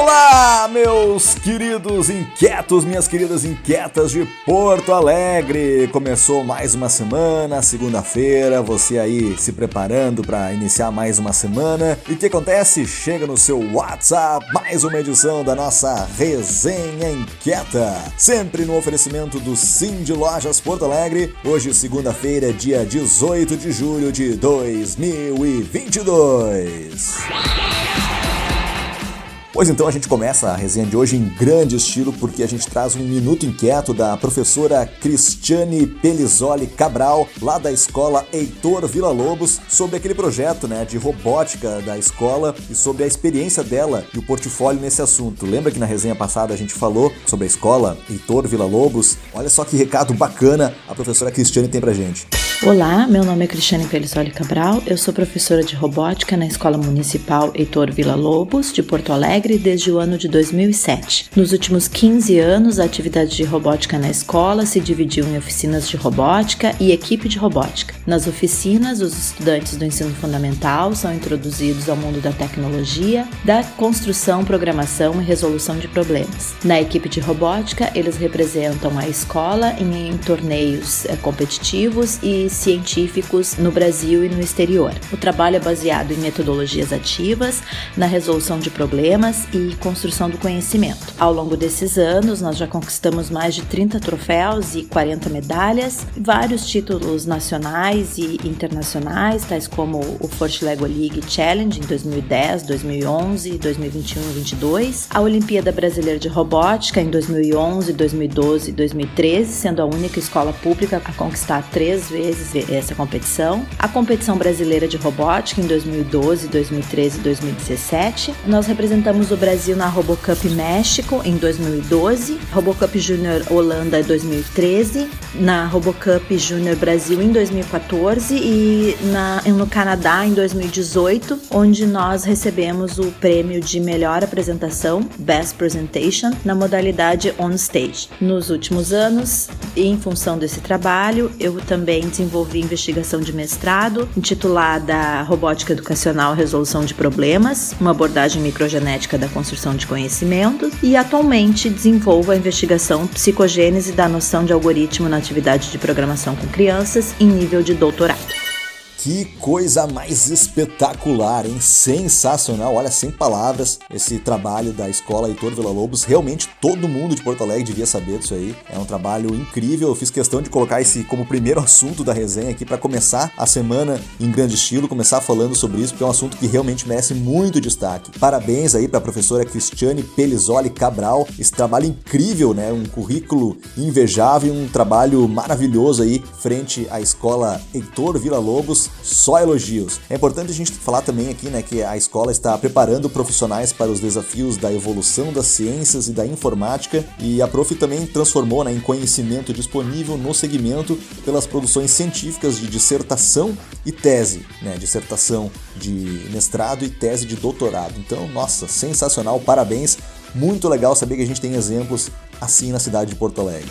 Olá, meus queridos inquietos, minhas queridas inquietas de Porto Alegre. Começou mais uma semana, segunda-feira, você aí se preparando para iniciar mais uma semana. E o que acontece? Chega no seu WhatsApp mais uma edição da nossa resenha inquieta. Sempre no oferecimento do Sim de Lojas Porto Alegre. Hoje, segunda-feira, dia 18 de julho de 2022. Pois então a gente começa a resenha de hoje em grande estilo porque a gente traz um minuto inquieto da professora Cristiane Pelizoli Cabral, lá da escola Heitor Vila Lobos, sobre aquele projeto né, de robótica da escola e sobre a experiência dela e o portfólio nesse assunto. Lembra que na resenha passada a gente falou sobre a escola Heitor Vila Lobos? Olha só que recado bacana a professora Cristiane tem pra gente. Olá, meu nome é Cristiane Pelissoli Cabral, eu sou professora de robótica na Escola Municipal Heitor Vila Lobos, de Porto Alegre, desde o ano de 2007. Nos últimos 15 anos, a atividade de robótica na escola se dividiu em oficinas de robótica e equipe de robótica. Nas oficinas, os estudantes do ensino fundamental são introduzidos ao mundo da tecnologia, da construção, programação e resolução de problemas. Na equipe de robótica, eles representam a escola em, torneios é, competitivos e científicos no Brasil e no exterior. O trabalho é baseado em metodologias ativas, na resolução de problemas e construção do conhecimento. Ao longo desses anos, nós já conquistamos mais de 30 troféus e 40 medalhas, vários títulos nacionais e internacionais, tais como o Forte Lego League Challenge em 2010, 2011, 2021 e 2022, a Olimpíada Brasileira de Robótica em 2011, 2012 e 2013, sendo a única escola pública a conquistar três vezes essa competição. A competição brasileira de robótica em 2012, 2013 e 2017. Nós representamos o Brasil na RoboCup México em 2012, RoboCup Júnior Holanda em 2013, na RoboCup Júnior Brasil em 2014 e na, no Canadá em 2018, onde nós recebemos o prêmio de melhor apresentação, Best Presentation, na modalidade On Stage. Nos últimos anos, em função desse trabalho, eu também desenvolvi investigação de mestrado intitulada Robótica Educacional Resolução de Problemas, uma abordagem microgenética da construção de conhecimento e atualmente desenvolvo a investigação psicogênese da noção de algoritmo na atividade de programação com crianças em nível de doutorado. Que coisa mais espetacular, hein? Sensacional, olha, sem palavras, esse trabalho da escola Heitor Vila Lobos. Realmente todo mundo de Porto Alegre devia saber disso aí. É um trabalho incrível. Eu fiz questão de colocar esse como primeiro assunto da resenha aqui para começar a semana em grande estilo, começar falando sobre isso, porque é um assunto que realmente merece muito destaque. Parabéns aí para a professora Cristiane Pelizoli Cabral. Esse trabalho incrível, né? Um currículo invejável, um trabalho maravilhoso aí frente à escola Heitor Vila Lobos só elogios. É importante a gente falar também aqui, né, que a escola está preparando profissionais para os desafios da evolução das ciências e da informática e a Prof também transformou né, em conhecimento disponível no segmento pelas produções científicas de dissertação e tese, né, dissertação de mestrado e tese de doutorado. Então, nossa, sensacional, parabéns. Muito legal saber que a gente tem exemplos assim na cidade de Porto Alegre.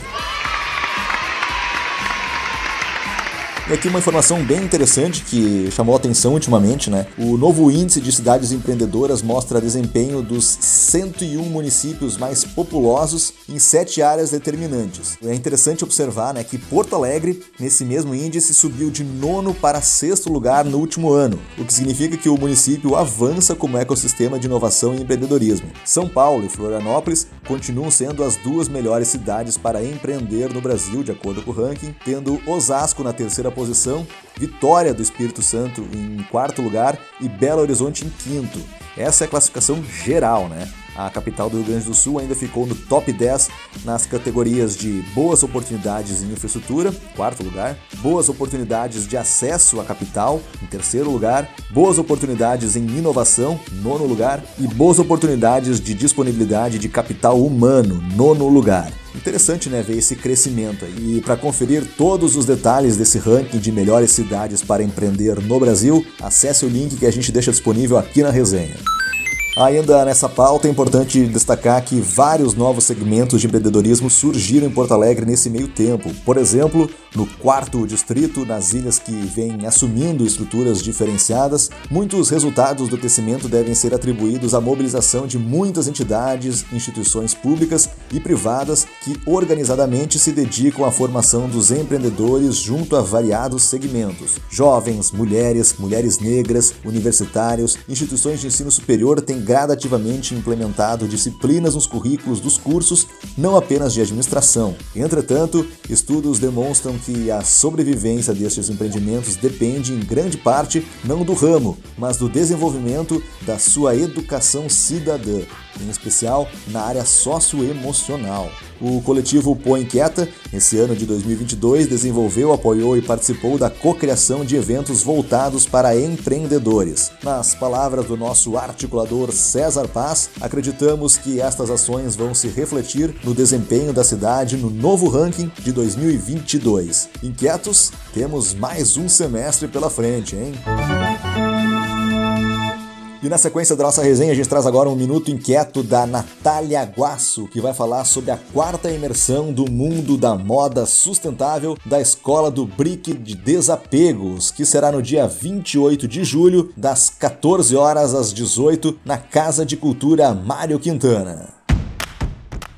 E aqui uma informação bem interessante que chamou a atenção ultimamente, né? O novo índice de cidades empreendedoras mostra desempenho dos 101 municípios mais populosos em sete áreas determinantes. É interessante observar, né, que Porto Alegre, nesse mesmo índice, subiu de nono para sexto lugar no último ano, o que significa que o município avança como ecossistema de inovação e empreendedorismo. São Paulo e Florianópolis continuam sendo as duas melhores cidades para empreender no Brasil, de acordo com o ranking, tendo Osasco na terceira posição, Vitória do Espírito Santo em quarto lugar e Belo Horizonte em quinto. Essa é a classificação geral, né? A capital do Rio Grande do Sul ainda ficou no top 10 nas categorias de boas oportunidades em infraestrutura, quarto lugar, boas oportunidades de acesso à capital, em terceiro lugar, boas oportunidades em inovação, nono lugar, e boas oportunidades de disponibilidade de capital humano, nono lugar. Interessante, né, ver esse crescimento. E para conferir todos os detalhes desse ranking de melhores cidades para empreender no Brasil, acesse o link que a gente deixa disponível aqui na resenha. Ainda nessa pauta é importante destacar que vários novos segmentos de empreendedorismo surgiram em Porto Alegre nesse meio tempo. Por exemplo, no quarto distrito, nas ilhas que vêm assumindo estruturas diferenciadas, muitos resultados do crescimento devem ser atribuídos à mobilização de muitas entidades, instituições públicas e privadas que organizadamente se dedicam à formação dos empreendedores junto a variados segmentos. Jovens, mulheres, mulheres negras, universitários, instituições de ensino superior têm gradativamente implementado disciplinas nos currículos dos cursos, não apenas de administração. Entretanto, estudos demonstram que a sobrevivência destes empreendimentos depende em grande parte não do ramo, mas do desenvolvimento da sua educação cidadã, em especial na área socioemocional. O coletivo Põe Inquieta, esse ano de 2022, desenvolveu, apoiou e participou da cocriação de eventos voltados para empreendedores. Nas palavras do nosso articulador César Paz, acreditamos que estas ações vão se refletir no desempenho da cidade no novo ranking de 2022. Inquietos, temos mais um semestre pela frente, hein? E na sequência da nossa resenha, a gente traz agora um minuto inquieto da Natália Guasso, que vai falar sobre a quarta imersão do mundo da moda sustentável da Escola do Brick de Desapegos, que será no dia 28 de julho, das 14 horas às 18, na Casa de Cultura Mário Quintana.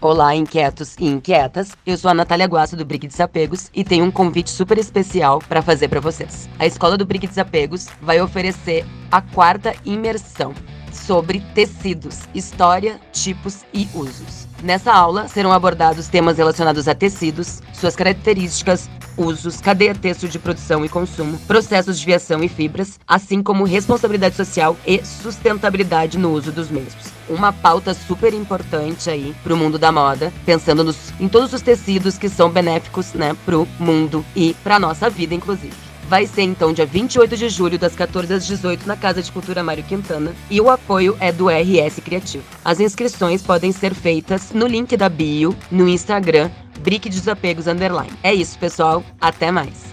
Olá, inquietos e inquietas. Eu sou a Natália Guasso do Brick Desapegos e tenho um convite super especial para fazer para vocês. A Escola do Brick Desapegos vai oferecer a quarta imersão sobre tecidos, história, tipos e usos. Nessa aula serão abordados temas relacionados a tecidos, suas características, usos, cadeia texto de produção e consumo, processos de viação e fibras, assim como responsabilidade social e sustentabilidade no uso dos mesmos. Uma pauta super importante aí pro mundo da moda, pensando nos, em todos os tecidos que são benéficos, né, pro mundo e pra nossa vida, inclusive. Vai ser então dia 28 de julho, das 14 às 18, na Casa de Cultura Mário Quintana, e o apoio é do RS Criativo. As inscrições podem ser feitas no link da bio, no Instagram, Brick Desapegos Underline. É isso, pessoal. Até mais.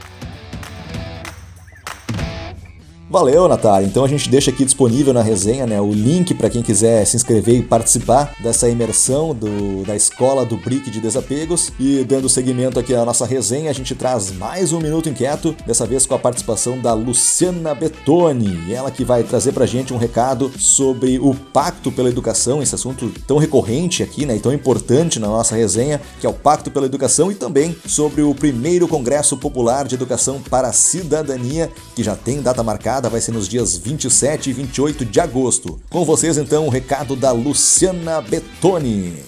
Valeu, Natália. Então a gente deixa aqui disponível na resenha né, o link para quem quiser se inscrever e participar dessa imersão do, da escola do Brick de Desapegos. E dando seguimento aqui à nossa resenha, a gente traz mais um Minuto Inquieto, dessa vez com a participação da Luciana Betoni. Ela que vai trazer para gente um recado sobre o Pacto pela Educação, esse assunto tão recorrente aqui né, e tão importante na nossa resenha, que é o Pacto pela Educação, e também sobre o primeiro Congresso Popular de Educação para a Cidadania, que já tem data marcada vai ser nos dias 27 e 28 de agosto. Com vocês então o recado da Luciana Betoni.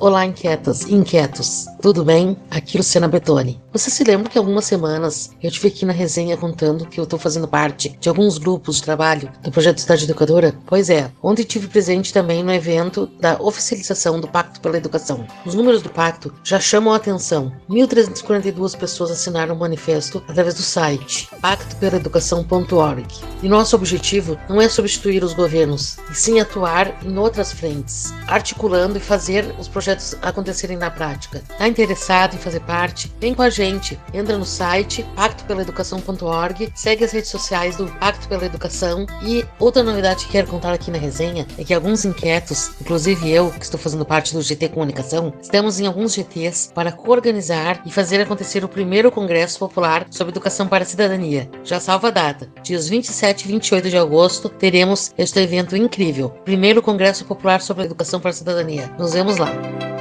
Olá, inquietas e inquietos. Tudo bem? Aqui Luciana Betoni. Você se lembra que algumas semanas eu tive aqui na resenha contando que eu estou fazendo parte de alguns grupos de trabalho do projeto Cidade Educadora? Pois é, ontem tive presente também no evento da oficialização do Pacto pela Educação. Os números do pacto já chamam a atenção. 1.342 pessoas assinaram o manifesto através do site pactopelaeducação.org. E nosso objetivo não é substituir os governos, e sim atuar em outras frentes, articulando e fazer os projetos acontecerem na prática. Interessado em fazer parte? Vem com a gente. Entra no site pactopelaeducação.org, segue as redes sociais do Pacto pela Educação e outra novidade que quero contar aqui na resenha é que alguns inquietos, inclusive eu, que estou fazendo parte do GT Comunicação, estamos em alguns GTs para coorganizar e fazer acontecer o primeiro Congresso Popular sobre Educação para a Cidadania. Já salva a data. Dias 27 e 28 de agosto teremos este evento incrível. Primeiro Congresso Popular sobre Educação para a Cidadania. Nos vemos lá.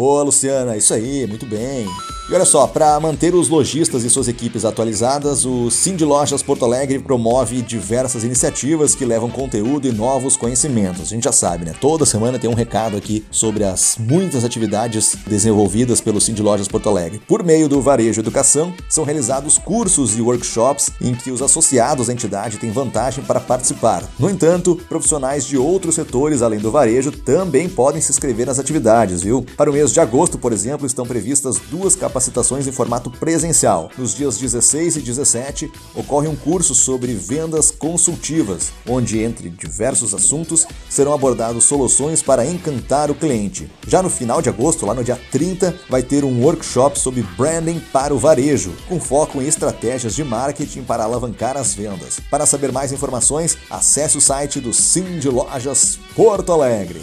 Boa, Luciana, isso aí, muito bem. E olha só, para manter os lojistas e suas equipes atualizadas, o Cindy Lojas Porto Alegre promove diversas iniciativas que levam conteúdo e novos conhecimentos. A gente já sabe, né? Toda semana tem um recado aqui sobre as muitas atividades desenvolvidas pelo Cindy Lojas Porto Alegre. Por meio do Varejo Educação, são realizados cursos e workshops em que os associados à entidade têm vantagem para participar. No entanto, profissionais de outros setores além do varejo também podem se inscrever nas atividades, viu? Para o mês de agosto, por exemplo, estão previstas duas capacitações capacitações em formato presencial. Nos dias 16 e 17 ocorre um curso sobre vendas consultivas, onde, entre diversos assuntos, serão abordados soluções para encantar o cliente. Já no final de agosto, lá no dia 30, vai ter um workshop sobre branding para o varejo, com foco em estratégias de marketing para alavancar as vendas. Para saber mais informações, acesse o site do Sim de Lojas Porto Alegre.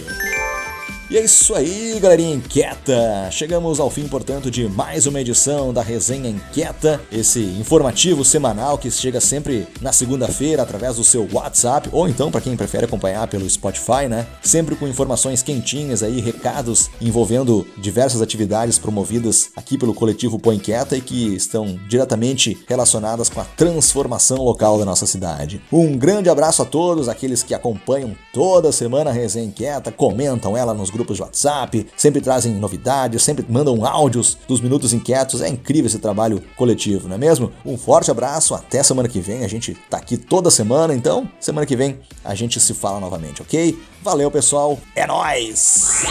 E é isso aí, galerinha inquieta! Chegamos ao fim, portanto, de mais uma edição da Resenha Inquieta, esse informativo semanal que chega sempre na segunda-feira através do seu WhatsApp, ou então, para quem prefere acompanhar pelo Spotify, né? Sempre com informações quentinhas aí, recados envolvendo diversas atividades promovidas aqui pelo coletivo Põe Inquieta e que estão diretamente relacionadas com a transformação local da nossa cidade. Um grande abraço a todos, aqueles que acompanham toda semana a Resenha Inquieta, comentam ela nos grupos de WhatsApp, sempre trazem novidades, sempre mandam áudios dos Minutos Inquietos. É incrível esse trabalho coletivo, não é mesmo? Um forte abraço, até semana que vem. A gente tá aqui toda semana, então semana que vem a gente se fala novamente, ok? Valeu, pessoal. É nóis!